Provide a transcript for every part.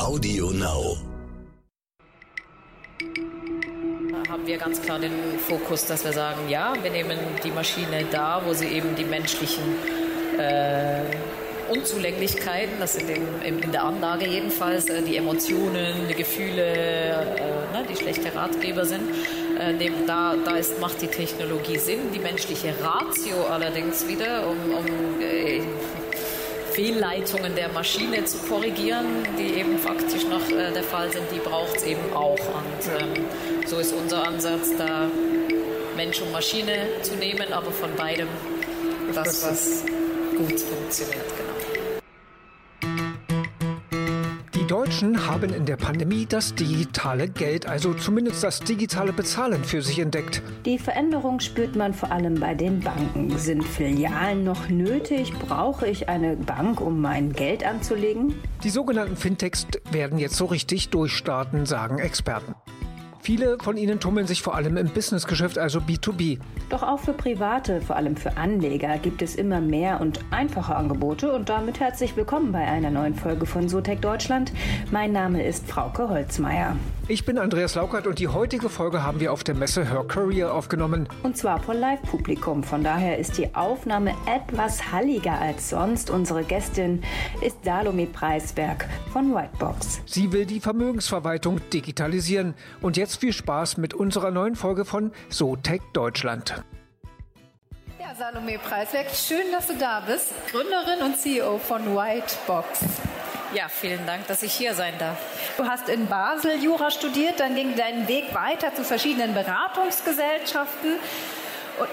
Audio Now. Da haben wir ganz klar den Fokus, dass wir sagen, ja, wir nehmen die Maschine da, wo sie eben die menschlichen äh, Unzulänglichkeiten, das sind in, in der Anlage jedenfalls, äh, die Emotionen, die Gefühle, äh, ne, die schlechte Ratgeber sind. Äh, da da ist, macht die Technologie Sinn. Die menschliche Ratio allerdings wieder, um, um äh, Fehlleitungen der Maschine zu korrigieren, die eben faktisch noch äh, der Fall sind, die braucht es eben auch. Und ähm, so ist unser Ansatz, da Mensch und Maschine zu nehmen, aber von beidem das, was gut funktioniert. Genau. Deutschen haben in der Pandemie das digitale Geld, also zumindest das digitale Bezahlen für sich entdeckt. Die Veränderung spürt man vor allem bei den Banken. Sind Filialen noch nötig? Brauche ich eine Bank, um mein Geld anzulegen? Die sogenannten Fintechs werden jetzt so richtig durchstarten, sagen Experten. Viele von ihnen tummeln sich vor allem im Businessgeschäft, also B2B. Doch auch für Private, vor allem für Anleger, gibt es immer mehr und einfache Angebote. Und damit herzlich willkommen bei einer neuen Folge von Sotec Deutschland. Mein Name ist Frauke Holzmeier. Ich bin Andreas Laukert und die heutige Folge haben wir auf der Messe Her Career aufgenommen. Und zwar vor Live-Publikum. Von daher ist die Aufnahme etwas halliger als sonst. Unsere Gästin ist Salome Preisberg von Whitebox. Sie will die Vermögensverwaltung digitalisieren. Und jetzt viel Spaß mit unserer neuen Folge von SoTech Deutschland. Ja, Salome Preisberg, schön, dass du da bist. Gründerin und CEO von Whitebox. Ja, vielen Dank, dass ich hier sein darf. Du hast in Basel Jura studiert, dann ging dein Weg weiter zu verschiedenen Beratungsgesellschaften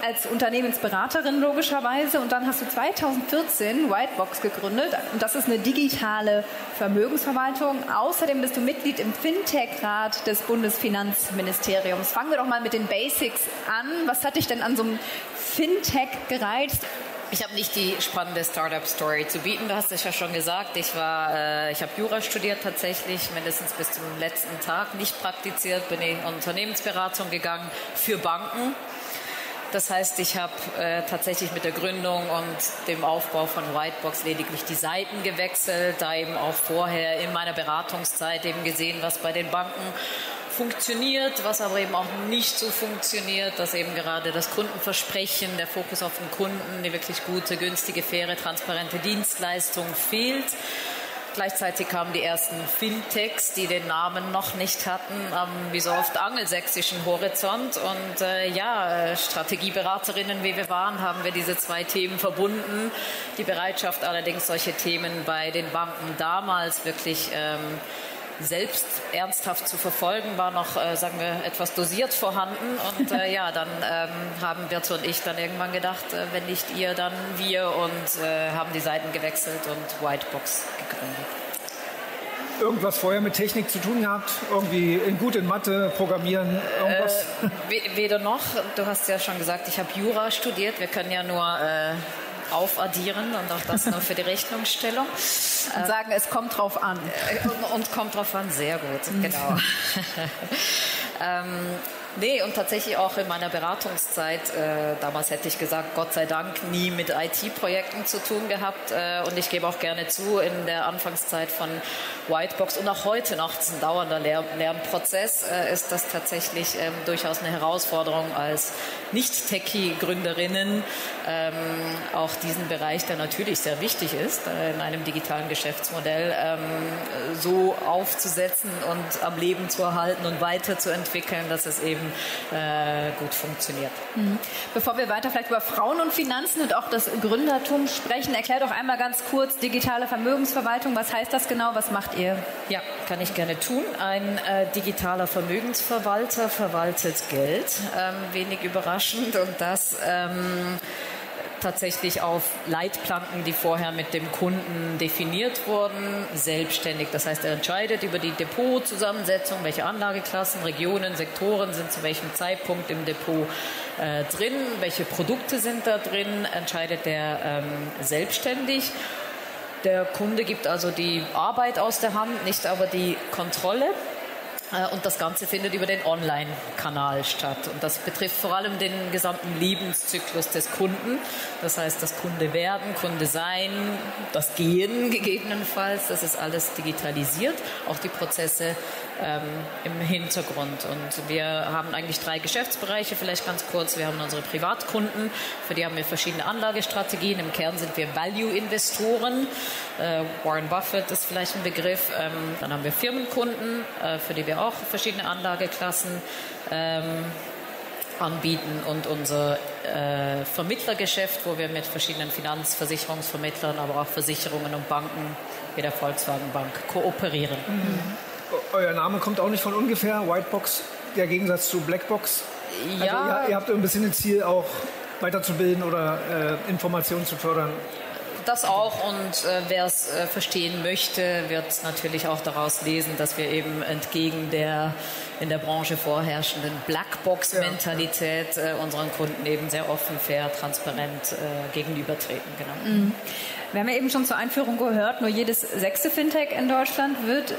als Unternehmensberaterin logischerweise. Und dann hast du 2014 Whitebox gegründet. Und das ist eine digitale Vermögensverwaltung. Außerdem bist du Mitglied im Fintech-Rat des Bundesfinanzministeriums. Fangen wir doch mal mit den Basics an. Was hat dich denn an so einem Fintech gereizt? Ich habe nicht die spannende Startup-Story zu bieten. Du hast es ja schon gesagt. Ich äh, ich habe Jura studiert tatsächlich, mindestens bis zum letzten Tag nicht praktiziert. Bin in Unternehmensberatung gegangen für Banken. Das heißt, ich habe äh, tatsächlich mit der Gründung und dem Aufbau von Whitebox lediglich die Seiten gewechselt, da eben auch vorher in meiner Beratungszeit eben gesehen, was bei den Banken funktioniert, was aber eben auch nicht so funktioniert, dass eben gerade das Kundenversprechen, der Fokus auf den Kunden, die wirklich gute, günstige, faire, transparente Dienstleistung fehlt. Gleichzeitig kamen die ersten Fintechs, die den Namen noch nicht hatten, am wie so oft angelsächsischen Horizont. Und äh, ja, Strategieberaterinnen, wie wir waren, haben wir diese zwei Themen verbunden. Die Bereitschaft allerdings, solche Themen bei den Banken damals wirklich ähm, selbst ernsthaft zu verfolgen, war noch, äh, sagen wir, etwas dosiert vorhanden. Und äh, ja, dann ähm, haben Birte und ich dann irgendwann gedacht, äh, wenn nicht ihr, dann wir und äh, haben die Seiten gewechselt und Whitebox gegründet. Irgendwas vorher mit Technik zu tun gehabt? Irgendwie in gut in Mathe, Programmieren, irgendwas? Äh, weder noch. Du hast ja schon gesagt, ich habe Jura studiert. Wir können ja nur äh, aufaddieren und auch das nur für die Rechnungsstellung. Und sagen, es kommt drauf an. Und, und kommt drauf an, sehr gut, mhm. genau. ähm, Nee, und tatsächlich auch in meiner Beratungszeit, äh, damals hätte ich gesagt, Gott sei Dank nie mit IT-Projekten zu tun gehabt. Äh, und ich gebe auch gerne zu, in der Anfangszeit von Whitebox und auch heute noch, ein dauernder Lern Lernprozess, äh, ist das tatsächlich ähm, durchaus eine Herausforderung als Nicht-Techie-Gründerinnen, ähm, auch diesen Bereich, der natürlich sehr wichtig ist, äh, in einem digitalen Geschäftsmodell, ähm, so aufzusetzen und am Leben zu erhalten und weiterzuentwickeln, dass es eben äh, gut funktioniert. Mhm. Bevor wir weiter vielleicht über Frauen und Finanzen und auch das Gründertum sprechen, erklär doch einmal ganz kurz digitale Vermögensverwaltung. Was heißt das genau? Was macht ihr? Ja, kann ich gerne tun. Ein äh, digitaler Vermögensverwalter verwaltet Geld. Ähm, wenig überraschend und das ähm, tatsächlich auf Leitplanken, die vorher mit dem Kunden definiert wurden, selbstständig. Das heißt, er entscheidet über die Depotzusammensetzung, welche Anlageklassen, Regionen, Sektoren sind zu welchem Zeitpunkt im Depot äh, drin, welche Produkte sind da drin, entscheidet er ähm, selbstständig. Der Kunde gibt also die Arbeit aus der Hand, nicht aber die Kontrolle. Äh, und das Ganze findet über den Online-Kanal statt. Und das betrifft vor allem den gesamten Lebenszyklus des Kunden. Das heißt, das Kunde werden, Kunde sein, das Gehen gegebenenfalls. Das ist alles digitalisiert. Auch die Prozesse ähm, im Hintergrund. Und wir haben eigentlich drei Geschäftsbereiche, vielleicht ganz kurz. Wir haben unsere Privatkunden, für die haben wir verschiedene Anlagestrategien. Im Kern sind wir Value-Investoren. Äh, Warren Buffett ist vielleicht ein Begriff. Ähm, dann haben wir Firmenkunden, äh, für die wir auch verschiedene Anlageklassen ähm, anbieten und unser äh, Vermittlergeschäft, wo wir mit verschiedenen Finanzversicherungsvermittlern, aber auch Versicherungen und Banken wie der Volkswagen Bank kooperieren. Mhm. Euer Name kommt auch nicht von ungefähr. Whitebox, der Gegensatz zu Blackbox. Also ja. Also ihr, ihr, habt ein bisschen ein Ziel, auch weiterzubilden oder äh, Informationen zu fördern. Das auch und äh, wer es äh, verstehen möchte, wird natürlich auch daraus lesen, dass wir eben entgegen der in der Branche vorherrschenden Blackbox-Mentalität ja, ja. Äh, unseren Kunden eben sehr offen, fair, transparent äh, gegenübertreten. Genau. Mhm. Wir haben ja eben schon zur Einführung gehört, nur jedes sechste Fintech in Deutschland wird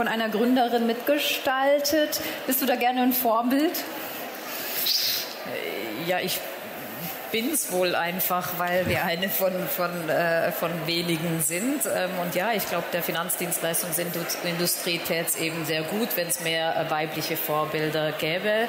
von einer Gründerin mitgestaltet. Bist du da gerne ein Vorbild? Ja, ich bin es wohl einfach, weil wir eine von, von, äh, von wenigen sind. Ähm, und ja, ich glaube, der Finanzdienstleistungsindustrie täte es eben sehr gut, wenn es mehr äh, weibliche Vorbilder gäbe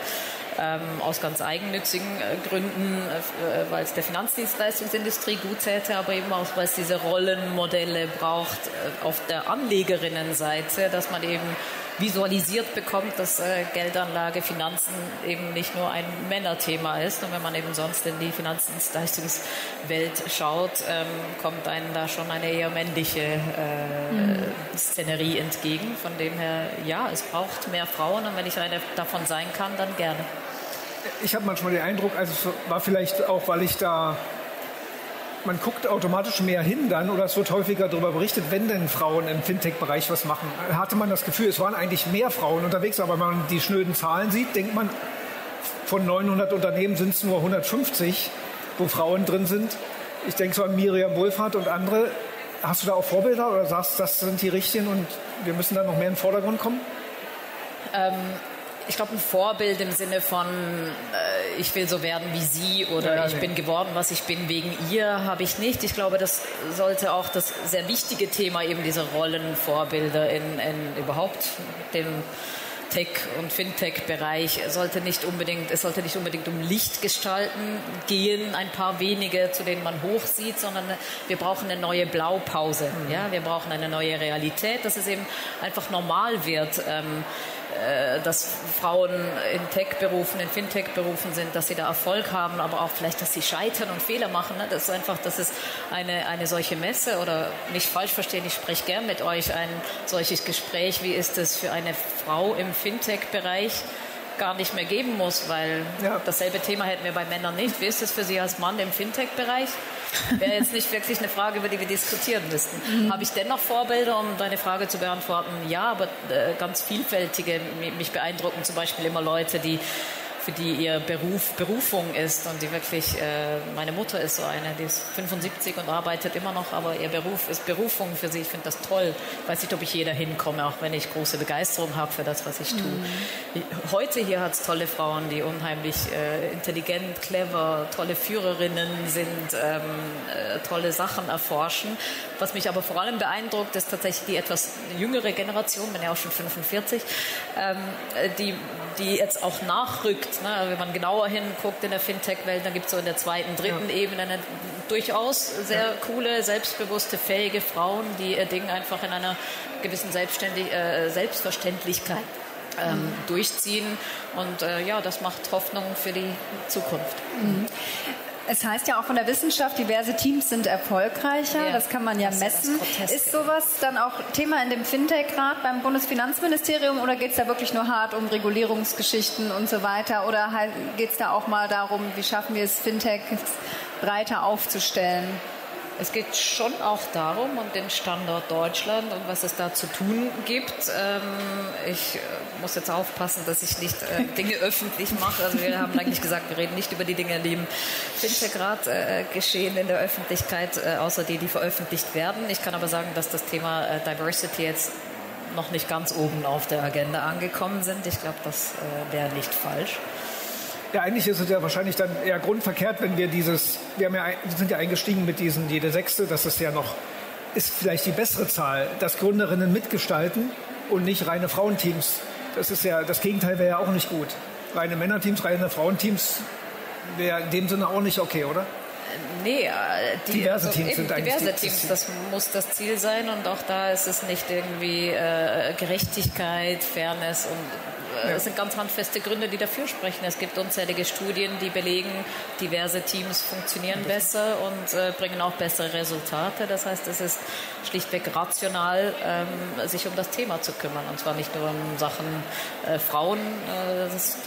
aus ganz eigennützigen äh, Gründen, äh, äh weil es der Finanzdienstleistungsindustrie gut täte, aber eben auch, weil es diese Rollenmodelle braucht auf der Anlegerinnenseite, dass man eben visualisiert bekommt, dass Geldanlage, Finanzen eben nicht nur ein Männerthema ist. Und wenn man eben sonst in die Finanzdienstleistungswelt schaut, ähm, kommt einem da schon eine eher männliche mhm. Szenerie entgegen. Von dem her, ja, es braucht mehr Frauen und wenn ich eine davon sein kann, dann gerne. Ich habe manchmal den Eindruck, also es war vielleicht auch, weil ich da man guckt automatisch mehr hin dann oder es wird häufiger darüber berichtet, wenn denn Frauen im Fintech-Bereich was machen. Hatte man das Gefühl, es waren eigentlich mehr Frauen unterwegs, aber wenn man die schnöden Zahlen sieht, denkt man, von 900 Unternehmen sind es nur 150, wo Frauen drin sind. Ich denke so an Miriam Wohlfahrt und andere. Hast du da auch Vorbilder oder sagst, das sind die richtigen und wir müssen da noch mehr in den Vordergrund kommen? Ähm, ich glaube, ein Vorbild im Sinne von, äh, ich will so werden wie sie oder ja, ich nee. bin geworden, was ich bin wegen ihr, habe ich nicht. Ich glaube, das sollte auch das sehr wichtige Thema eben diese Rollenvorbilder in, in überhaupt dem Tech- und Fintech-Bereich sollte nicht unbedingt, es sollte nicht unbedingt um Lichtgestalten gehen, ein paar wenige, zu denen man hochsieht, sondern wir brauchen eine neue Blaupause. Mhm. Ja, wir brauchen eine neue Realität, dass es eben einfach normal wird. Ähm, äh, dass Frauen in Tech-Berufen, in Fintech-Berufen sind, dass sie da Erfolg haben, aber auch vielleicht, dass sie scheitern und Fehler machen. Ne? Das ist einfach, das ist eine, eine solche Messe oder nicht falsch verstehen, ich spreche gern mit euch ein solches Gespräch. Wie ist es für eine Frau im Fintech-Bereich? Gar nicht mehr geben muss, weil ja. dasselbe Thema hätten wir bei Männern nicht. Wie ist es für Sie als Mann im Fintech-Bereich? Wäre jetzt nicht wirklich eine Frage, über die wir diskutieren müssten. Mhm. Habe ich dennoch Vorbilder, um deine Frage zu beantworten? Ja, aber äh, ganz vielfältige. Mich beeindrucken zum Beispiel immer Leute, die für die ihr Beruf Berufung ist und die wirklich, äh, meine Mutter ist so eine, die ist 75 und arbeitet immer noch, aber ihr Beruf ist Berufung für sie. Ich finde das toll. Ich weiß nicht, ob ich jeder hinkomme, auch wenn ich große Begeisterung habe für das, was ich tue. Mhm. Heute hier hat es tolle Frauen, die unheimlich äh, intelligent, clever, tolle Führerinnen sind, ähm, äh, tolle Sachen erforschen. Was mich aber vor allem beeindruckt, ist tatsächlich die etwas jüngere Generation, bin ja auch schon 45, ähm, die, die jetzt auch nachrückt Ne? Wenn man genauer hinguckt in der Fintech-Welt, dann gibt es so in der zweiten, dritten ja. Ebene eine, durchaus sehr ja. coole, selbstbewusste, fähige Frauen, die ihr Ding einfach in einer gewissen Selbstständig äh, Selbstverständlichkeit ähm, mhm. durchziehen. Und äh, ja, das macht Hoffnung für die Zukunft. Mhm. Es heißt ja auch von der Wissenschaft, diverse Teams sind erfolgreicher. Ja, das kann man ja messen. Ist sowas dann auch Thema in dem Fintech-Rat beim Bundesfinanzministerium oder geht es da wirklich nur hart um Regulierungsgeschichten und so weiter? Oder geht es da auch mal darum, wie schaffen wir es, Fintech breiter aufzustellen? Es geht schon auch darum, um den Standort Deutschland und was es da zu tun gibt. Ähm, ich äh, muss jetzt aufpassen, dass ich nicht äh, Dinge öffentlich mache. Also wir haben eigentlich gesagt, wir reden nicht über die Dinge, die im Fintech-Rat äh, geschehen in der Öffentlichkeit, außer die, die veröffentlicht werden. Ich kann aber sagen, dass das Thema Diversity jetzt noch nicht ganz oben auf der Agenda angekommen sind. Ich glaube, das äh, wäre nicht falsch. Ja, eigentlich ist es ja wahrscheinlich dann eher grundverkehrt, wenn wir dieses, wir, haben ja, sind ja eingestiegen mit diesen jede Sechste, das ist ja noch, ist vielleicht die bessere Zahl, dass Gründerinnen mitgestalten und nicht reine Frauenteams. Das ist ja, das Gegenteil wäre ja auch nicht gut. Reine Männerteams, reine Frauenteams wäre in dem Sinne auch nicht okay, oder? Nee, äh, die, diverse also Teams sind diverse eigentlich Teams, das muss das Ziel sein und auch da ist es nicht irgendwie äh, Gerechtigkeit, Fairness und äh, es sind ganz handfeste Gründe, die dafür sprechen. Es gibt unzählige Studien, die belegen, diverse Teams funktionieren besser und äh, bringen auch bessere Resultate. Das heißt, es ist schlichtweg rational, ähm, sich um das Thema zu kümmern. Und zwar nicht nur um Sachen äh, Frauen. Äh, das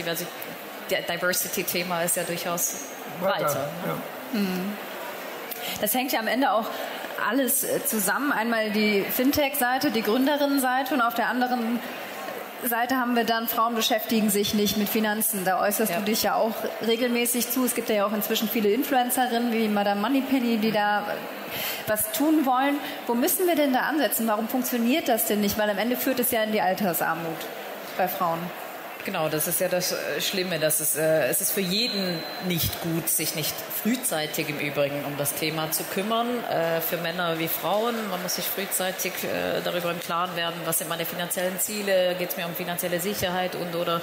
Diversity-Thema ist ja durchaus breiter. Ja. Mhm. Das hängt ja am Ende auch alles äh, zusammen. Einmal die Fintech-Seite, die Gründerinnen-Seite und auf der anderen Seite haben wir dann, Frauen beschäftigen sich nicht mit Finanzen. Da äußerst ja. du dich ja auch regelmäßig zu. Es gibt ja auch inzwischen viele Influencerinnen wie Madame Moneypenny, die da was tun wollen. Wo müssen wir denn da ansetzen? Warum funktioniert das denn nicht? Weil am Ende führt es ja in die Altersarmut bei Frauen. Genau, das ist ja das äh, Schlimme. Dass es, äh, es ist für jeden nicht gut, sich nicht frühzeitig im Übrigen um das Thema zu kümmern. Äh, für Männer wie Frauen. Man muss sich frühzeitig äh, darüber im Klaren werden, was sind meine finanziellen Ziele, geht es mir um finanzielle Sicherheit und oder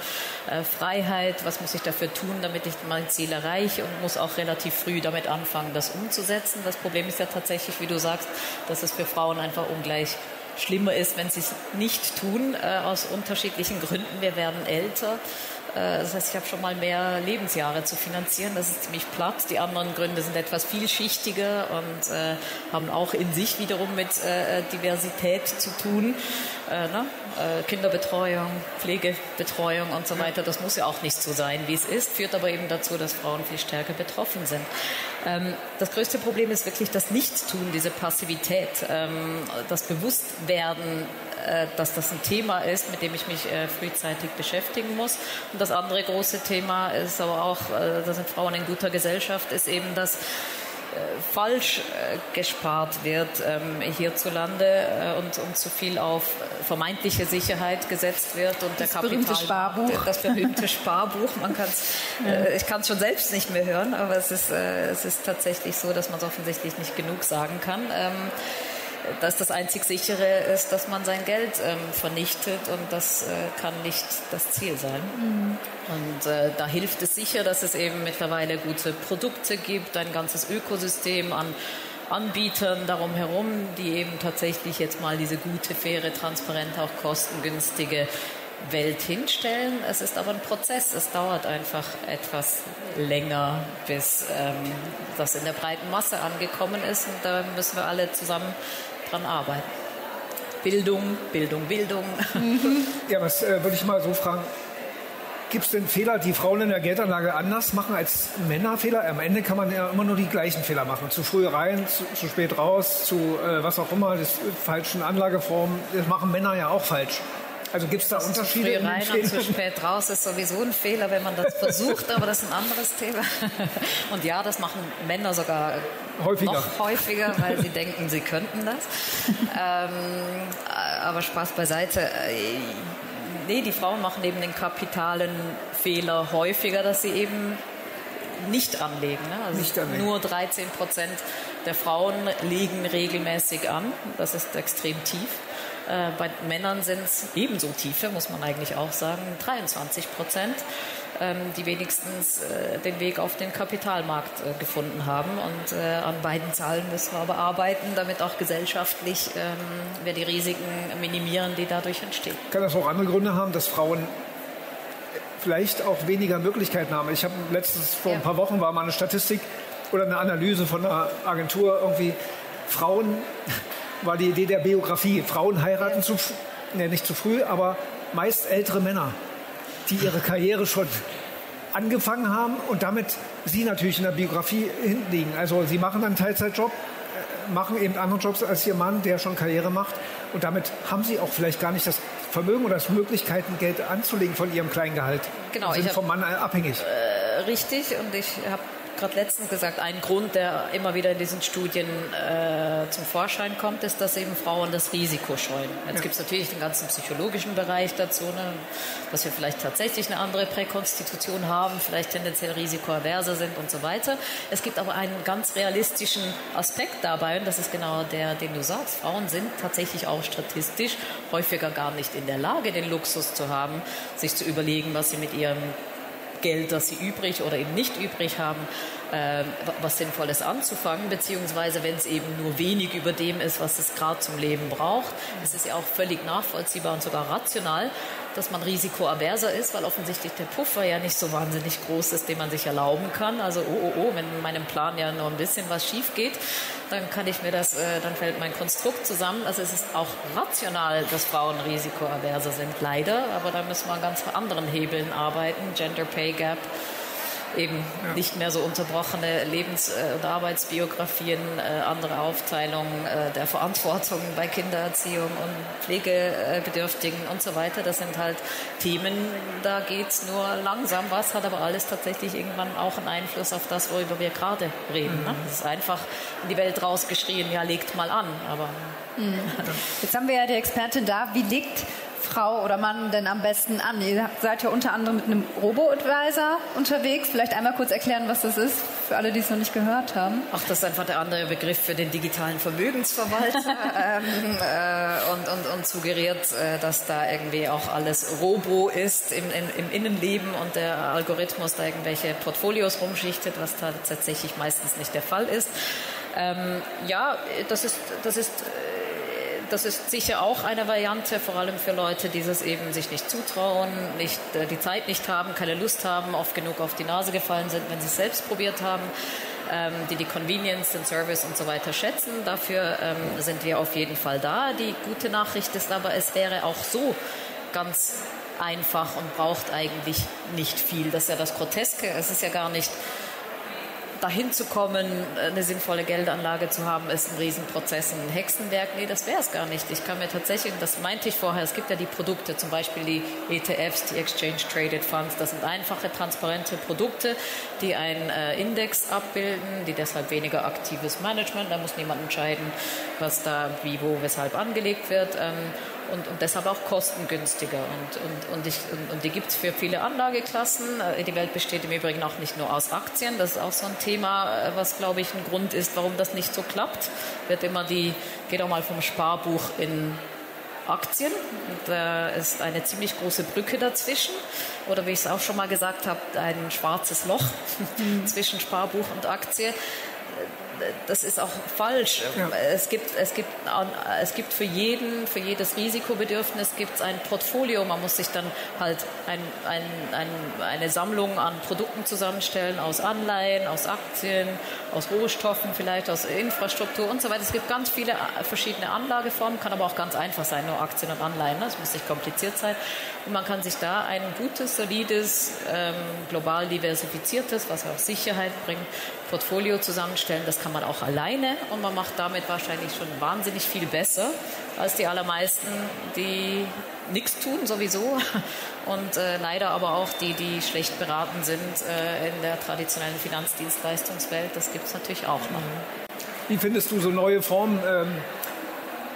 äh, Freiheit, was muss ich dafür tun, damit ich mein Ziel erreiche und muss auch relativ früh damit anfangen, das umzusetzen. Das Problem ist ja tatsächlich, wie du sagst, dass es für Frauen einfach ungleich schlimmer ist, wenn sie es nicht tun, äh, aus unterschiedlichen Gründen. Wir werden älter. Äh, das heißt, ich habe schon mal mehr Lebensjahre zu finanzieren. Das ist ziemlich platt. Die anderen Gründe sind etwas vielschichtiger und äh, haben auch in sich wiederum mit äh, Diversität zu tun. Äh, ne? Äh, Kinderbetreuung, Pflegebetreuung und so weiter. Das muss ja auch nicht so sein, wie es ist, führt aber eben dazu, dass Frauen viel stärker betroffen sind. Ähm, das größte Problem ist wirklich das Nichtstun, diese Passivität, ähm, das Bewusstwerden äh, dass das ein Thema ist, mit dem ich mich äh, frühzeitig beschäftigen muss. Und das andere große Thema ist aber auch, äh, da sind Frauen in guter Gesellschaft, ist eben, dass falsch gespart wird ähm, hierzulande und, und zu viel auf vermeintliche Sicherheit gesetzt wird und das der Kapital Sparbuch. das berühmte Sparbuch man kann's ja. ich kann es schon selbst nicht mehr hören aber es ist es ist tatsächlich so dass man es offensichtlich nicht genug sagen kann ähm, dass das einzig sichere ist, dass man sein Geld ähm, vernichtet und das äh, kann nicht das Ziel sein. Mhm. Und äh, da hilft es sicher, dass es eben mittlerweile gute Produkte gibt, ein ganzes Ökosystem an Anbietern darum herum, die eben tatsächlich jetzt mal diese gute, faire, transparente, auch kostengünstige Welt hinstellen. Es ist aber ein Prozess. Es dauert einfach etwas länger, bis ähm, das in der breiten Masse angekommen ist. Und da müssen wir alle zusammen dran arbeiten. Bildung, Bildung, Bildung. Ja, was äh, würde ich mal so fragen? Gibt es denn Fehler, die Frauen in der Geldanlage anders machen als Männerfehler? Am Ende kann man ja immer nur die gleichen Fehler machen. Zu früh rein, zu, zu spät raus, zu äh, was auch immer, das, falschen Anlageformen. Das machen Männer ja auch falsch. Also gibt es da Unterschiede? Zu früh rein und zu spät raus ist sowieso ein Fehler, wenn man das versucht, aber das ist ein anderes Thema. Und ja, das machen Männer sogar häufiger. noch häufiger, weil sie denken, sie könnten das. ähm, aber Spaß beiseite. Nee, die Frauen machen eben den kapitalen Fehler häufiger, dass sie eben nicht anlegen. Ne? Also nicht anlegen. Nur 13 Prozent der Frauen legen regelmäßig an. Das ist extrem tief. Äh, bei Männern sind es ebenso tiefe, muss man eigentlich auch sagen, 23 Prozent, ähm, die wenigstens äh, den Weg auf den Kapitalmarkt äh, gefunden haben. Und an beiden Zahlen müssen wir aber arbeiten, damit auch gesellschaftlich ähm, wir die Risiken minimieren, die dadurch entstehen. Kann das auch andere Gründe haben, dass Frauen vielleicht auch weniger Möglichkeiten haben? Ich habe letztens vor ja. ein paar Wochen war mal eine Statistik oder eine Analyse von einer Agentur irgendwie Frauen war die Idee der Biografie. Frauen heiraten ja. zu, ne, nicht zu früh, aber meist ältere Männer, die ihre Karriere schon angefangen haben und damit sie natürlich in der Biografie hinten liegen. Also sie machen einen Teilzeitjob, äh, machen eben andere Jobs als ihr Mann, der schon Karriere macht. Und damit haben sie auch vielleicht gar nicht das Vermögen oder das Möglichkeiten, Geld anzulegen von ihrem Kleingehalt. Genau, sind ich hab, vom Mann abhängig. Äh, richtig, und ich habe gerade letztens gesagt, ein Grund, der immer wieder in diesen Studien äh, zum Vorschein kommt, ist, dass eben Frauen das Risiko scheuen. Jetzt ja. gibt es natürlich den ganzen psychologischen Bereich dazu, ne, dass wir vielleicht tatsächlich eine andere Präkonstitution haben, vielleicht tendenziell risikoaverser sind und so weiter. Es gibt aber einen ganz realistischen Aspekt dabei und das ist genau der, den du sagst. Frauen sind tatsächlich auch statistisch häufiger gar nicht in der Lage, den Luxus zu haben, sich zu überlegen, was sie mit ihrem Geld, das sie übrig oder eben nicht übrig haben, äh, was Sinnvolles anzufangen, beziehungsweise wenn es eben nur wenig über dem ist, was es gerade zum Leben braucht. Es ist ja auch völlig nachvollziehbar und sogar rational, dass man risikoaverser ist, weil offensichtlich der Puffer ja nicht so wahnsinnig groß ist, den man sich erlauben kann. Also, oh, oh, oh, wenn in meinem Plan ja nur ein bisschen was schief geht, dann kann ich mir das, äh, dann fällt mein Konstrukt zusammen. Also es ist auch rational, dass Frauen risikoaverser sind, leider, aber da müssen wir an ganz anderen Hebeln arbeiten. Gender Pay Gap eben ja. nicht mehr so unterbrochene Lebens- äh, und Arbeitsbiografien, äh, andere Aufteilungen äh, der Verantwortung bei Kindererziehung und Pflegebedürftigen und so weiter. Das sind halt Themen, da geht es nur langsam was, hat aber alles tatsächlich irgendwann auch einen Einfluss auf das, worüber wir gerade reden. Ne? Mhm. Es ist einfach in die Welt rausgeschrien, ja, legt mal an. Aber mhm. Jetzt haben wir ja die Expertin da. Wie legt Frau oder Mann denn am besten an? Ihr seid ja unter anderem mit einem Robo-Advisor unterwegs. Vielleicht einmal kurz erklären, was das ist, für alle, die es noch nicht gehört haben. Ach, das ist einfach der andere Begriff für den digitalen Vermögensverwalter ähm, äh, und, und, und suggeriert, äh, dass da irgendwie auch alles Robo ist im, im, im Innenleben und der Algorithmus da irgendwelche Portfolios rumschichtet, was tatsächlich meistens nicht der Fall ist. Ähm, ja, das ist, das ist äh, das ist sicher auch eine Variante, vor allem für Leute, die es eben sich nicht zutrauen, nicht, äh, die Zeit nicht haben, keine Lust haben, oft genug auf die Nase gefallen sind, wenn sie es selbst probiert haben, ähm, die die Convenience, den Service und so weiter schätzen. Dafür ähm, sind wir auf jeden Fall da. Die gute Nachricht ist aber, es wäre auch so ganz einfach und braucht eigentlich nicht viel. Das ist ja das Groteske. Es ist ja gar nicht dahin zu kommen, eine sinnvolle Geldanlage zu haben, ist ein Riesenprozess, ein Hexenwerk. Nee, das wäre es gar nicht. Ich kann mir tatsächlich, das meinte ich vorher, es gibt ja die Produkte, zum Beispiel die ETFs, die Exchange Traded Funds. Das sind einfache, transparente Produkte, die einen äh, Index abbilden, die deshalb weniger aktives Management, da muss niemand entscheiden, was da wie, wo, weshalb angelegt wird. Ähm, und, und deshalb auch kostengünstiger. Und, und, und, ich, und, und die gibt es für viele Anlageklassen. Äh, die Welt besteht im Übrigen auch nicht nur aus Aktien. Das ist auch so ein Thema, äh, was, glaube ich, ein Grund ist, warum das nicht so klappt. Wird immer die, geht auch mal vom Sparbuch in Aktien. Da ist eine ziemlich große Brücke dazwischen. Oder wie ich es auch schon mal gesagt habe, ein schwarzes Loch mhm. zwischen Sparbuch und Aktie das ist auch falsch. Ja. Es, gibt, es, gibt, es gibt für jeden, für jedes Risikobedürfnis gibt es ein Portfolio. Man muss sich dann halt ein, ein, ein, eine Sammlung an Produkten zusammenstellen aus Anleihen, aus Aktien, aus Rohstoffen, vielleicht aus Infrastruktur und so weiter. Es gibt ganz viele äh, verschiedene Anlageformen, kann aber auch ganz einfach sein, nur Aktien und Anleihen. Das muss nicht kompliziert sein. Und man kann sich da ein gutes, solides, ähm, global diversifiziertes, was auch Sicherheit bringt, Portfolio zusammenstellen. Das kann man auch alleine und man macht damit wahrscheinlich schon wahnsinnig viel besser als die allermeisten, die nichts tun sowieso und äh, leider aber auch die, die schlecht beraten sind äh, in der traditionellen Finanzdienstleistungswelt. Das gibt es natürlich auch noch. Wie findest du so neue Formen? Ähm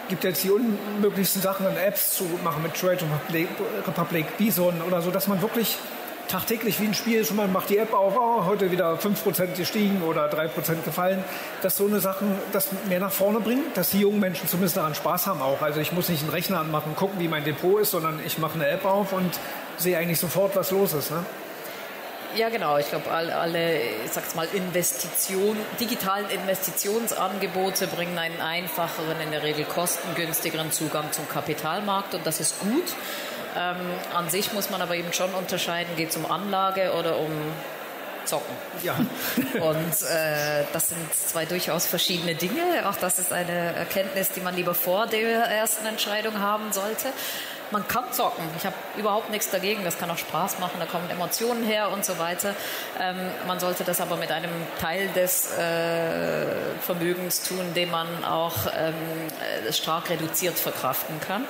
gibt jetzt die unmöglichsten Sachen an Apps zu machen mit Trade Republic, Republic Bison oder so, dass man wirklich tagtäglich wie ein Spiel schon mal macht die App auf, oh, heute wieder 5% gestiegen oder 3% gefallen, dass so eine Sachen das mehr nach vorne bringen, dass die jungen Menschen zumindest daran Spaß haben auch. Also ich muss nicht einen Rechner anmachen, gucken, wie mein Depot ist, sondern ich mache eine App auf und sehe eigentlich sofort, was los ist. Ne? Ja, genau. Ich glaube, alle, ich sag's mal, Investition, digitalen Investitionsangebote bringen einen einfacheren, in der Regel kostengünstigeren Zugang zum Kapitalmarkt und das ist gut. Ähm, an sich muss man aber eben schon unterscheiden, geht es um Anlage oder um Zocken. Ja. Und äh, das sind zwei durchaus verschiedene Dinge. Auch das ist eine Erkenntnis, die man lieber vor der ersten Entscheidung haben sollte. Man kann zocken. Ich habe überhaupt nichts dagegen. Das kann auch Spaß machen. Da kommen Emotionen her und so weiter. Ähm, man sollte das aber mit einem Teil des äh, Vermögens tun, den man auch ähm, stark reduziert verkraften kann.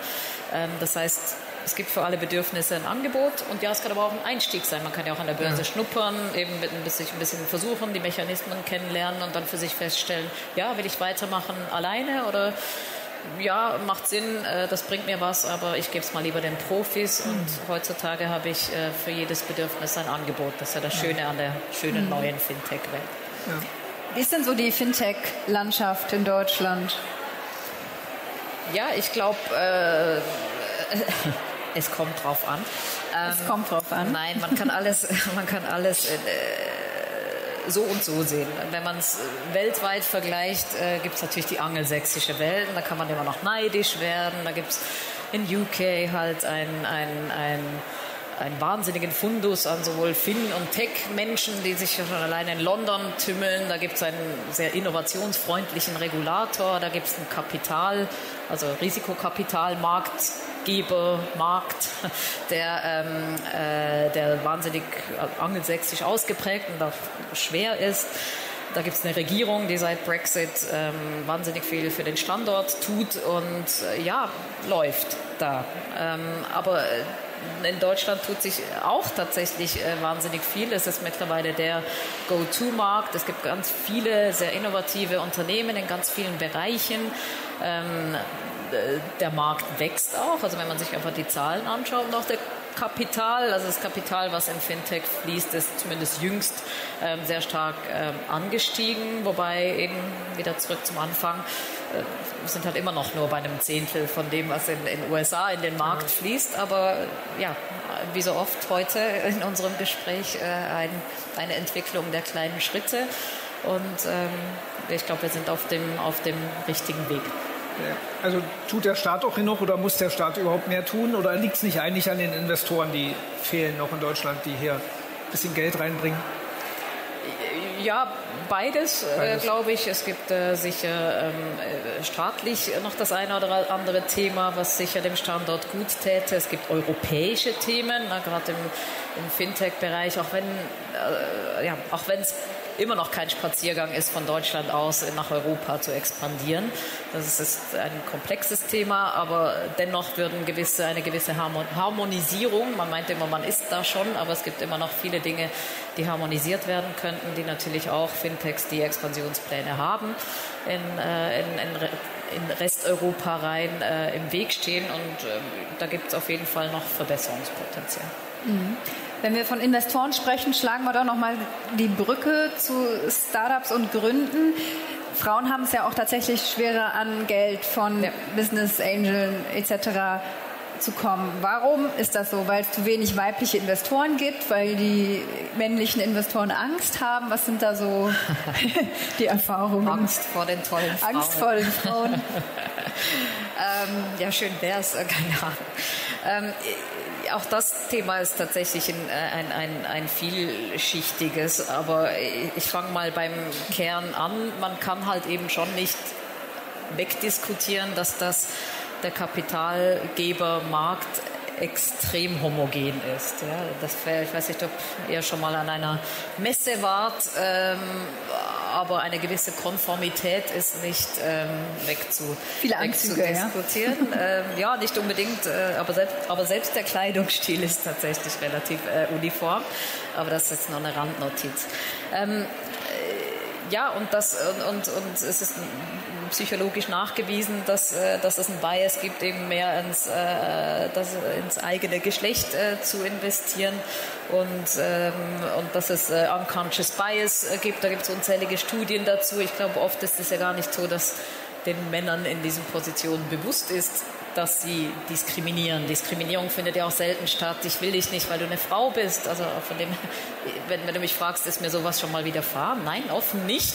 Ähm, das heißt, es gibt für alle Bedürfnisse ein Angebot und ja, es kann aber auch ein Einstieg sein. Man kann ja auch an der Börse ja. schnuppern, eben mit ein bisschen, ein bisschen versuchen, die Mechanismen kennenlernen und dann für sich feststellen, ja, will ich weitermachen alleine oder ja, macht Sinn, äh, das bringt mir was, aber ich gebe es mal lieber den Profis und mhm. heutzutage habe ich äh, für jedes Bedürfnis ein Angebot. Das ist ja das Schöne an der schönen mhm. neuen Fintech-Welt. Ja. Wie ist denn so die Fintech-Landschaft in Deutschland? Ja, ich glaube, äh, es kommt drauf an. Ähm, es kommt drauf an. Nein, man kann alles, man kann alles äh, so und so sehen. Wenn man es weltweit vergleicht, äh, gibt es natürlich die angelsächsische Welt. Da kann man immer noch neidisch werden. Da gibt es in UK halt ein, ein, ein einen wahnsinnigen Fundus an sowohl Finn- und Tech-Menschen, die sich schon alleine in London tümmeln. Da gibt es einen sehr innovationsfreundlichen Regulator. Da gibt es einen Kapital, also Risikokapitalmarktgebermarkt, der, ähm, äh, der wahnsinnig angelsächsisch ausgeprägt und auch schwer ist. Da gibt es eine Regierung, die seit Brexit ähm, wahnsinnig viel für den Standort tut und äh, ja, läuft da. Ähm, aber äh, in Deutschland tut sich auch tatsächlich äh, wahnsinnig viel. Es ist mittlerweile der Go-To-Markt. Es gibt ganz viele sehr innovative Unternehmen in ganz vielen Bereichen. Ähm, äh, der Markt wächst auch. Also wenn man sich einfach die Zahlen anschaut und auch der Kapital, also das Kapital, was in Fintech fließt, ist zumindest jüngst ähm, sehr stark ähm, angestiegen, wobei eben wieder zurück zum Anfang äh, wir sind halt immer noch nur bei einem Zehntel von dem, was in den USA in den Markt fließt. Aber ja, wie so oft heute in unserem Gespräch äh, ein, eine Entwicklung der kleinen Schritte. Und ähm, ich glaube, wir sind auf dem, auf dem richtigen Weg. Also tut der Staat auch genug oder muss der Staat überhaupt mehr tun? Oder liegt es nicht eigentlich an den Investoren, die fehlen noch in Deutschland, die hier ein bisschen Geld reinbringen? Ja, beides, äh, beides. Äh, glaube ich. Es gibt äh, sicher ähm, äh, staatlich noch das eine oder andere Thema, was sicher dem Standort gut täte. Es gibt europäische Themen, gerade im, im Fintech-Bereich, auch wenn äh, ja, auch wenn es immer noch kein Spaziergang ist, von Deutschland aus nach Europa zu expandieren. Das ist ein komplexes Thema, aber dennoch würden gewisse, eine gewisse Harmonisierung, man meint immer, man ist da schon, aber es gibt immer noch viele Dinge, die harmonisiert werden könnten, die natürlich auch Fintechs, die Expansionspläne haben, in, äh, in, in in Resteuropa rein äh, im Weg stehen und äh, da gibt es auf jeden Fall noch Verbesserungspotenzial. Mhm. Wenn wir von Investoren sprechen, schlagen wir doch noch mal die Brücke zu Startups und Gründen. Frauen haben es ja auch tatsächlich schwerer an Geld von ja. Business Angel etc. zu kommen. Warum ist das so? Weil es zu wenig weibliche Investoren gibt, weil die männlichen Investoren Angst haben? Was sind da so die Erfahrungen? Angst vor den tollen Frauen. Angst vor den Frauen. ähm, ja, schön wäre es, äh, keine Ahnung. Ähm, auch das Thema ist tatsächlich ein, ein, ein, ein vielschichtiges, aber ich fange mal beim Kern an. Man kann halt eben schon nicht wegdiskutieren, dass das der Kapitalgebermarkt extrem homogen ist. Ja, das wär, ich weiß nicht, ob ihr schon mal an einer Messe wart, ähm, aber eine gewisse Konformität ist nicht ähm, wegzu, Viele wegzudiskutieren. Ja. ähm, ja, nicht unbedingt, äh, aber, selbst, aber selbst der Kleidungsstil ist tatsächlich relativ äh, uniform. Aber das ist jetzt noch eine Randnotiz. Ähm, äh, ja, und, das, und, und, und es ist psychologisch nachgewiesen, dass, äh, dass es einen Bias gibt, eben mehr ins, äh, das, ins eigene Geschlecht äh, zu investieren und, ähm, und dass es äh, Unconscious Bias äh, gibt. Da gibt es unzählige Studien dazu. Ich glaube, oft ist es ja gar nicht so, dass den Männern in diesen Positionen bewusst ist, dass sie diskriminieren. Diskriminierung findet ja auch selten statt. Ich will dich nicht, weil du eine Frau bist. Also von dem, wenn, wenn du mich fragst, ist mir sowas schon mal widerfahren? Nein, offen nicht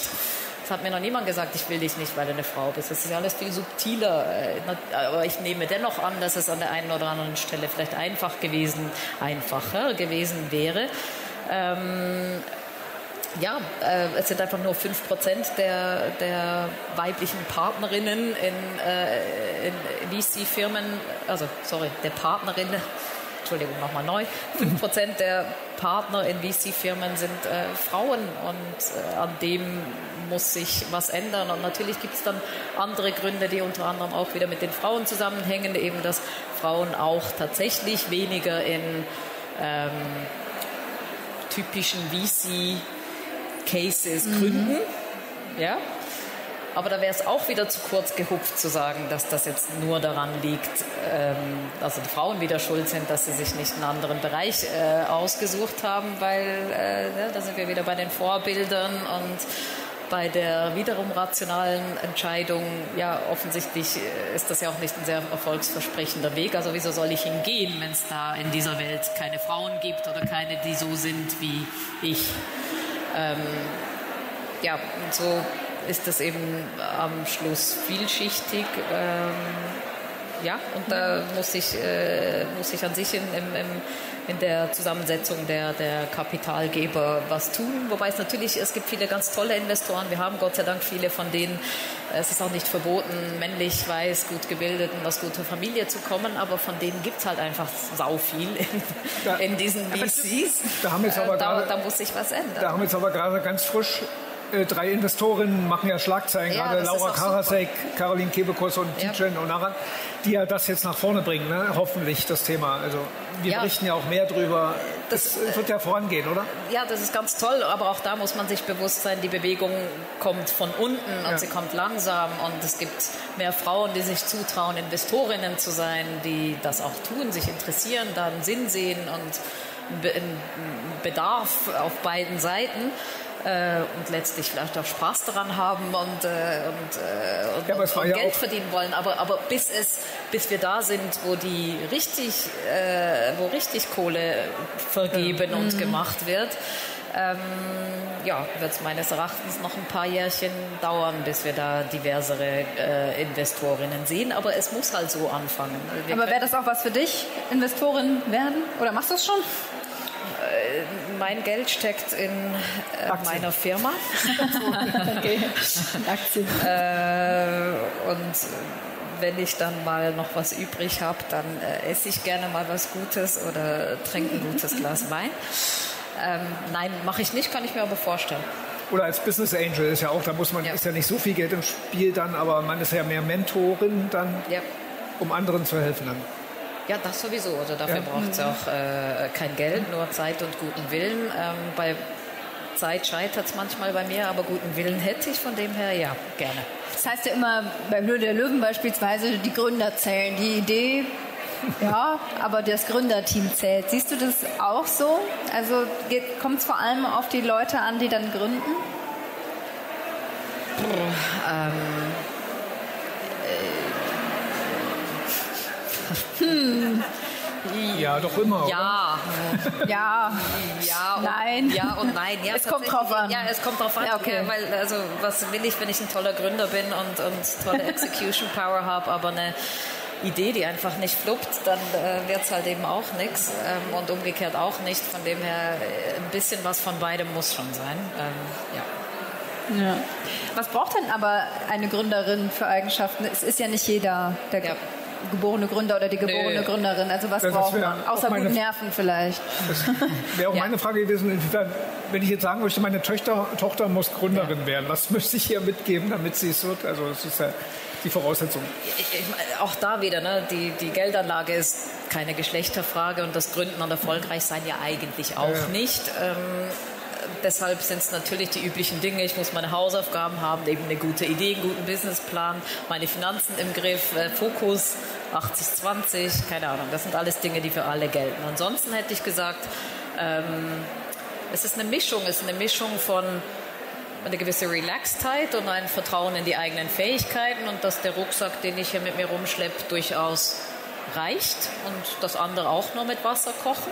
hat mir noch niemand gesagt, ich will dich nicht, weil du eine Frau bist. Das ist ja alles viel subtiler. Aber ich nehme dennoch an, dass es an der einen oder anderen Stelle vielleicht einfach gewesen, einfacher gewesen wäre. Ähm, ja, äh, es sind einfach nur 5% der, der weiblichen Partnerinnen in, äh, in VC-Firmen, also sorry, der Partnerinnen Entschuldigung, nochmal neu, 5% der Partner in VC-Firmen sind äh, Frauen und äh, an dem muss sich was ändern. Und natürlich gibt es dann andere Gründe, die unter anderem auch wieder mit den Frauen zusammenhängen, eben dass Frauen auch tatsächlich weniger in ähm, typischen VC-Cases mhm. gründen. Ja, aber da wäre es auch wieder zu kurz gehupft zu sagen, dass das jetzt nur daran liegt, ähm, also die Frauen wieder schuld sind, dass sie sich nicht einen anderen Bereich äh, ausgesucht haben, weil äh, ja, da sind wir wieder bei den Vorbildern und bei der wiederum rationalen Entscheidung, ja, offensichtlich äh, ist das ja auch nicht ein sehr erfolgsversprechender Weg. Also wieso soll ich hingehen, wenn es da in dieser Welt keine Frauen gibt oder keine, die so sind wie ich? Ähm, ja, so ist das eben am Schluss vielschichtig. Ähm, ja, und da muss ich, äh, muss ich an sich in, im, im, in der Zusammensetzung der, der Kapitalgeber was tun. Wobei es natürlich, es gibt viele ganz tolle Investoren. Wir haben Gott sei Dank viele von denen. Es ist auch nicht verboten, männlich, weiß, gut gebildet und aus guter Familie zu kommen, aber von denen gibt es halt einfach sau viel in, da, in diesen VCs. Da, haben jetzt aber äh, da, da muss sich was ändern. Da haben wir jetzt aber gerade ganz frisch äh, drei Investorinnen machen ja Schlagzeilen, ja, gerade Laura Karasek, Caroline Kebekus und ja. Tijen Onaran, die ja das jetzt nach vorne bringen, ne? hoffentlich das Thema. Also wir ja. berichten ja auch mehr drüber. Das, das wird ja vorangehen, oder? Ja, das ist ganz toll, aber auch da muss man sich bewusst sein, die Bewegung kommt von unten und ja. sie kommt langsam und es gibt mehr Frauen, die sich zutrauen, Investorinnen zu sein, die das auch tun, sich interessieren, da einen Sinn sehen und einen Bedarf auf beiden Seiten äh, und letztlich vielleicht auch Spaß daran haben und, äh, und, äh, und, ja, und, und Geld verdienen wollen. Aber, aber bis, es, bis wir da sind, wo die richtig, äh, wo richtig Kohle vergeben und mhm. gemacht wird, ähm, ja, wird es meines Erachtens noch ein paar Jährchen dauern, bis wir da diversere äh, Investorinnen sehen. Aber es muss halt so anfangen. Wir Aber wäre das auch was für dich, Investorin werden? Oder machst du es schon? Äh, mein Geld steckt in äh, meiner Firma. okay. Aktien. Äh, und wenn ich dann mal noch was übrig habe, dann äh, esse ich gerne mal was Gutes oder trinke ein gutes Glas Wein. Ähm, nein, mache ich nicht, kann ich mir aber vorstellen. Oder als Business Angel ist ja auch, da muss man, ja. ist ja nicht so viel Geld im Spiel dann, aber man ist ja mehr Mentorin dann, ja. um anderen zu helfen dann. Ja, das sowieso. Also dafür ja. braucht es mhm. auch äh, kein Geld, nur Zeit und guten Willen. Ähm, bei Zeit scheitert es manchmal bei mir, aber guten Willen hätte ich von dem her, ja, gerne. Das heißt ja immer, bei Blöde der Löwen beispielsweise, die Gründer zählen. Die Idee, ja, aber das Gründerteam zählt. Siehst du das auch so? Also kommt es vor allem auf die Leute an, die dann gründen? ähm, hm. Ja, doch immer. Ja. Ja. Ja. Und, nein. Ja und nein. Ja, es kommt drauf an. Ja, es kommt drauf an. Ja, okay. Ja, weil, also, was will ich, wenn ich ein toller Gründer bin und, und tolle Execution Power habe, aber eine Idee, die einfach nicht fluppt, dann äh, wird es halt eben auch nichts ähm, und umgekehrt auch nicht. Von dem her, äh, ein bisschen was von beidem muss schon sein. Ähm, ja. Ja. Was braucht denn aber eine Gründerin für Eigenschaften? Es ist ja nicht jeder, der ja geborene Gründer oder die geborene nee. Gründerin? Also was das braucht man? Außer guten Nerven vielleicht. Das wäre auch ja. meine Frage gewesen, wenn ich jetzt sagen möchte, meine Töchter, Tochter muss Gründerin ja. werden, was müsste ich ihr mitgeben, damit sie es wird? Also das ist ja die Voraussetzung. auch da wieder, ne? die, die Geldanlage ist keine Geschlechterfrage und das Gründen und erfolgreich sein ja eigentlich auch ja. nicht. Ähm, deshalb sind es natürlich die üblichen Dinge. Ich muss meine Hausaufgaben haben, eben eine gute Idee, einen guten Businessplan, meine Finanzen im Griff, äh, Fokus 80-20, keine Ahnung. Das sind alles Dinge, die für alle gelten. Ansonsten hätte ich gesagt, ähm, es ist eine Mischung, es ist eine Mischung von eine gewisse Relaxedheit und ein Vertrauen in die eigenen Fähigkeiten und dass der Rucksack, den ich hier mit mir rumschleppe, durchaus reicht und das andere auch nur mit Wasser kochen.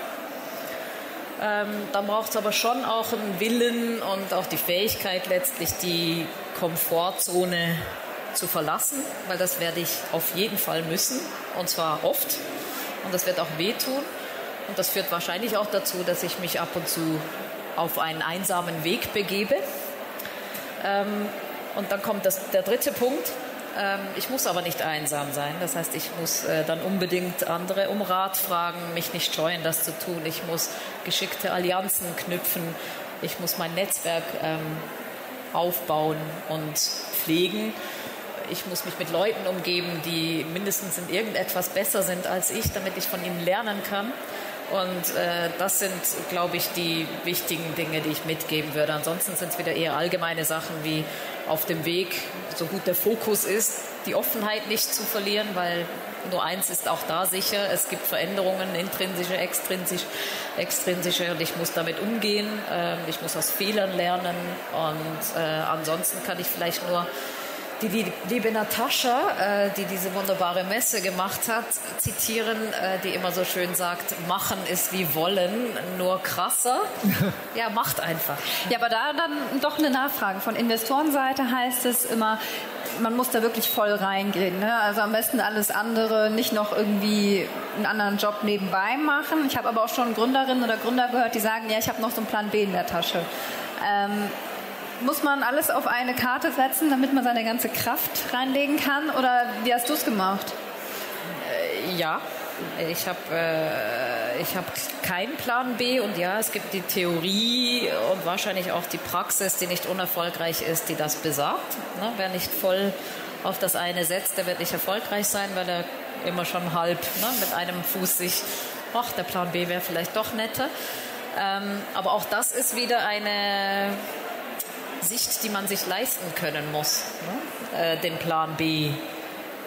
Ähm, dann braucht es aber schon auch einen Willen und auch die Fähigkeit, letztlich die Komfortzone zu verlassen, weil das werde ich auf jeden Fall müssen und zwar oft. Und das wird auch wehtun. Und das führt wahrscheinlich auch dazu, dass ich mich ab und zu auf einen einsamen Weg begebe. Ähm, und dann kommt das, der dritte Punkt, ich muss aber nicht einsam sein. Das heißt, ich muss äh, dann unbedingt andere um Rat fragen, mich nicht scheuen, das zu tun. Ich muss geschickte Allianzen knüpfen. Ich muss mein Netzwerk ähm, aufbauen und pflegen. Ich muss mich mit Leuten umgeben, die mindestens in irgendetwas besser sind als ich, damit ich von ihnen lernen kann. Und äh, das sind, glaube ich, die wichtigen Dinge, die ich mitgeben würde. Ansonsten sind es wieder eher allgemeine Sachen wie auf dem Weg, so gut der Fokus ist, die Offenheit nicht zu verlieren, weil nur eins ist auch da sicher, es gibt Veränderungen, intrinsische, extrinsisch, extrinsische und ich muss damit umgehen, äh, ich muss aus Fehlern lernen. Und äh, ansonsten kann ich vielleicht nur die, die liebe Natascha, äh, die diese wunderbare Messe gemacht hat, zitieren, äh, die immer so schön sagt, machen ist wie wollen, nur krasser. ja, macht einfach. Ja, aber da dann doch eine Nachfrage. Von Investorenseite heißt es immer, man muss da wirklich voll reingehen. Ne? Also am besten alles andere, nicht noch irgendwie einen anderen Job nebenbei machen. Ich habe aber auch schon Gründerinnen oder Gründer gehört, die sagen, ja, ich habe noch so einen Plan B in der Tasche. Ähm, muss man alles auf eine Karte setzen, damit man seine ganze Kraft reinlegen kann? Oder wie hast du es gemacht? Äh, ja, ich habe äh, hab keinen Plan B und ja, es gibt die Theorie und wahrscheinlich auch die Praxis, die nicht unerfolgreich ist, die das besagt. Ne? Wer nicht voll auf das eine setzt, der wird nicht erfolgreich sein, weil er immer schon halb ne, mit einem Fuß sich, ach, der Plan B wäre vielleicht doch netter. Ähm, aber auch das ist wieder eine Sicht, die man sich leisten können muss, ne? äh, den Plan B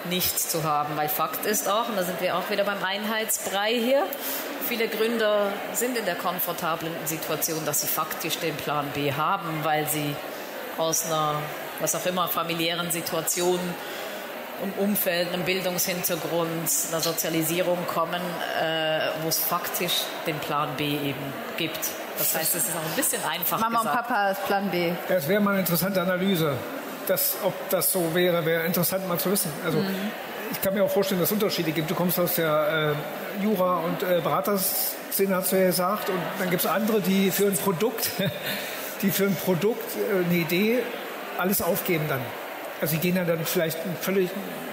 nicht zu haben. Weil Fakt ist auch, und da sind wir auch wieder beim Einheitsbrei hier, viele Gründer sind in der komfortablen Situation, dass sie faktisch den Plan B haben, weil sie aus einer, was auch immer, familiären Situation einem Umfeld, einem Bildungshintergrund, einer Sozialisierung kommen, äh, wo es faktisch den Plan B eben gibt. Das heißt, es ist auch ein bisschen einfach. Mama gesagt. und Papa ist Plan B. Das wäre mal eine interessante Analyse. Das, ob das so wäre, wäre interessant mal zu wissen. Also mhm. ich kann mir auch vorstellen, dass es Unterschiede gibt. Du kommst aus der äh, Jura- und äh, Beraterszene, hast du ja gesagt. Und dann gibt es andere, die für ein Produkt, die für ein Produkt, äh, eine Idee, alles aufgeben dann. Also die gehen dann vielleicht einen völlig,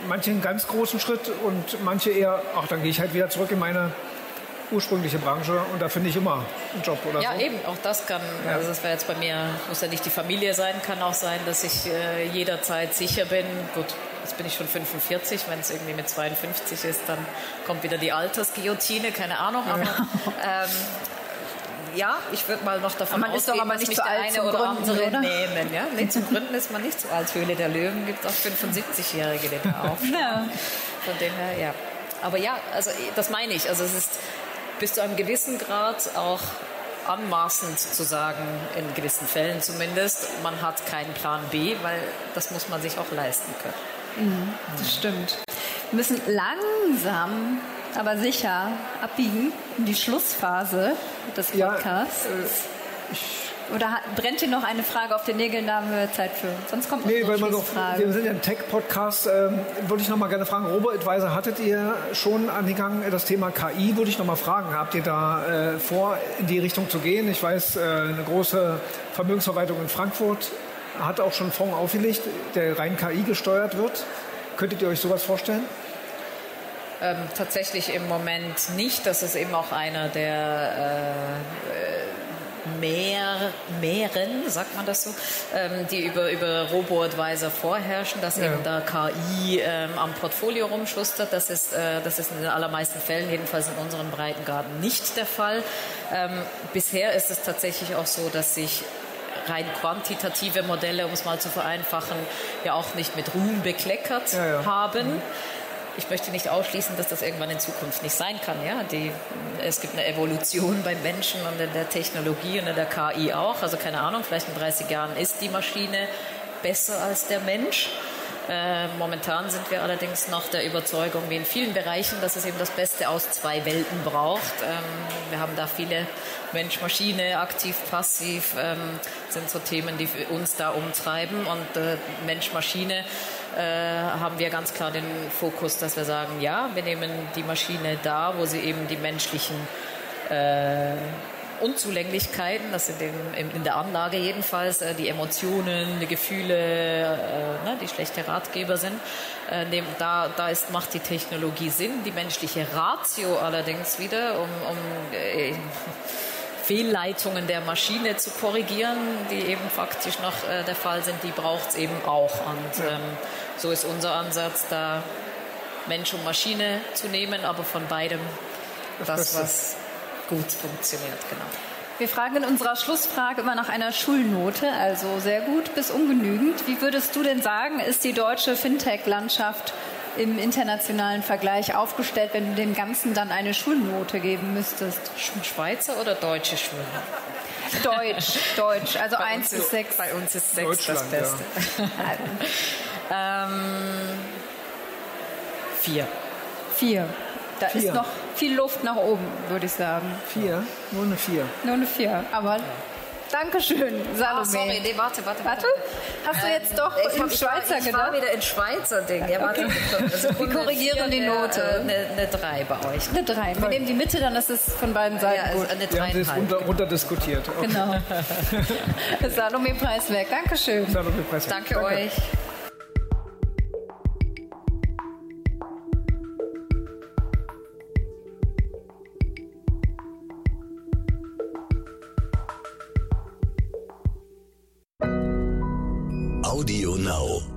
manche einen ganz großen Schritt und manche eher, ach, dann gehe ich halt wieder zurück in meine ursprüngliche Branche und da finde ich immer einen Job oder ja, so. Ja, eben, auch das kann, ja. also das wäre jetzt bei mir, muss ja nicht die Familie sein, kann auch sein, dass ich äh, jederzeit sicher bin. Gut, jetzt bin ich schon 45, wenn es irgendwie mit 52 ist, dann kommt wieder die Altersguillotine, keine Ahnung, aber ja. ähm, ja, ich würde mal noch davon man ausgehen, ist doch aber nicht dass mich der eine oder Gründen, andere oder? nehmen. Ja? Nee, zum Gründen ist man nicht so alt. Höhle der Löwen gibt auch 75-Jährige, die da auf. Ja. Von dem her, ja. Aber ja, also das meine ich. Also es ist bis zu einem gewissen Grad auch anmaßend zu sagen, in gewissen Fällen zumindest, man hat keinen Plan B, weil das muss man sich auch leisten können. Mhm, das stimmt. Wir müssen langsam, aber sicher abbiegen in die Schlussphase des Podcasts. Ja, äh, ich oder hat, brennt dir noch eine Frage auf den Nägeln, da haben wir Zeit für. Sonst kommt noch nee, weil man noch, Wir sind ja im Tech-Podcast. Ähm, würde ich noch mal gerne fragen, Robo-Advisor, hattet ihr schon angegangen das Thema KI? Würde ich noch mal fragen, habt ihr da äh, vor, in die Richtung zu gehen? Ich weiß, äh, eine große Vermögensverwaltung in Frankfurt hat auch schon einen Fonds aufgelegt, der rein KI gesteuert wird. Könntet ihr euch sowas vorstellen? Ähm, tatsächlich im Moment nicht. Das ist eben auch einer der äh, mehr, mehren, sagt man das so, ähm, die über, über Robo-Advisor vorherrschen, dass ja. eben da KI ähm, am Portfolio rumschustert. Das ist, äh, das ist in den allermeisten Fällen, jedenfalls in unserem Breitengarten, nicht der Fall. Ähm, bisher ist es tatsächlich auch so, dass sich rein quantitative Modelle, um es mal zu vereinfachen, ja auch nicht mit Ruhm bekleckert ja, ja. haben. Mhm ich möchte nicht ausschließen, dass das irgendwann in Zukunft nicht sein kann. Ja? Die, es gibt eine Evolution beim Menschen und in der Technologie und in der KI auch. Also keine Ahnung, vielleicht in 30 Jahren ist die Maschine besser als der Mensch. Äh, momentan sind wir allerdings noch der Überzeugung, wie in vielen Bereichen, dass es eben das Beste aus zwei Welten braucht. Ähm, wir haben da viele Mensch-Maschine, aktiv, passiv, ähm, sind so Themen, die uns da umtreiben. Und äh, Mensch-Maschine äh, haben wir ganz klar den Fokus, dass wir sagen, ja, wir nehmen die Maschine da, wo sie eben die menschlichen äh, Unzulänglichkeiten, das sind in, in der Anlage jedenfalls äh, die Emotionen, die Gefühle, äh, ne, die schlechte Ratgeber sind. Da da ist, macht die Technologie Sinn. Die menschliche Ratio allerdings wieder, um, um Fehlleitungen der Maschine zu korrigieren, die eben faktisch noch der Fall sind, die braucht es eben auch. Und ähm, so ist unser Ansatz, da Mensch und Maschine zu nehmen, aber von beidem das, was gut funktioniert. Genau. Wir fragen in unserer Schlussfrage immer nach einer Schulnote, also sehr gut bis ungenügend. Wie würdest du denn sagen, ist die deutsche Fintech-Landschaft im internationalen Vergleich aufgestellt, wenn du dem Ganzen dann eine Schulnote geben müsstest? Schweizer oder deutsche Schulen? Deutsch, Deutsch, also bei 1 bis 6. Bei uns ist 6 das Beste. Ja. ähm, vier. Vier. Da vier. ist noch viel Luft nach oben, würde ich sagen. Vier? Nur eine Vier. Nur eine Vier, aber ja. Dankeschön, Salome. Oh, sorry, nee, warte, warte, warte. Hast du jetzt doch ähm, in Schweizer ich gedacht? Ich war wieder in Schweizer Ding. Ja, warte, okay. Wir korrigieren die Note. Eine, 3 bei euch. Eine 3. Wir nehmen die Mitte, dann ist es von beiden Seiten ja, gut. Eine 3 Wir haben das runter, runter diskutiert. Okay. Genau. Salome Preis weg. Dankeschön. Salome Preis weg. Danke, Danke euch. Audio Now.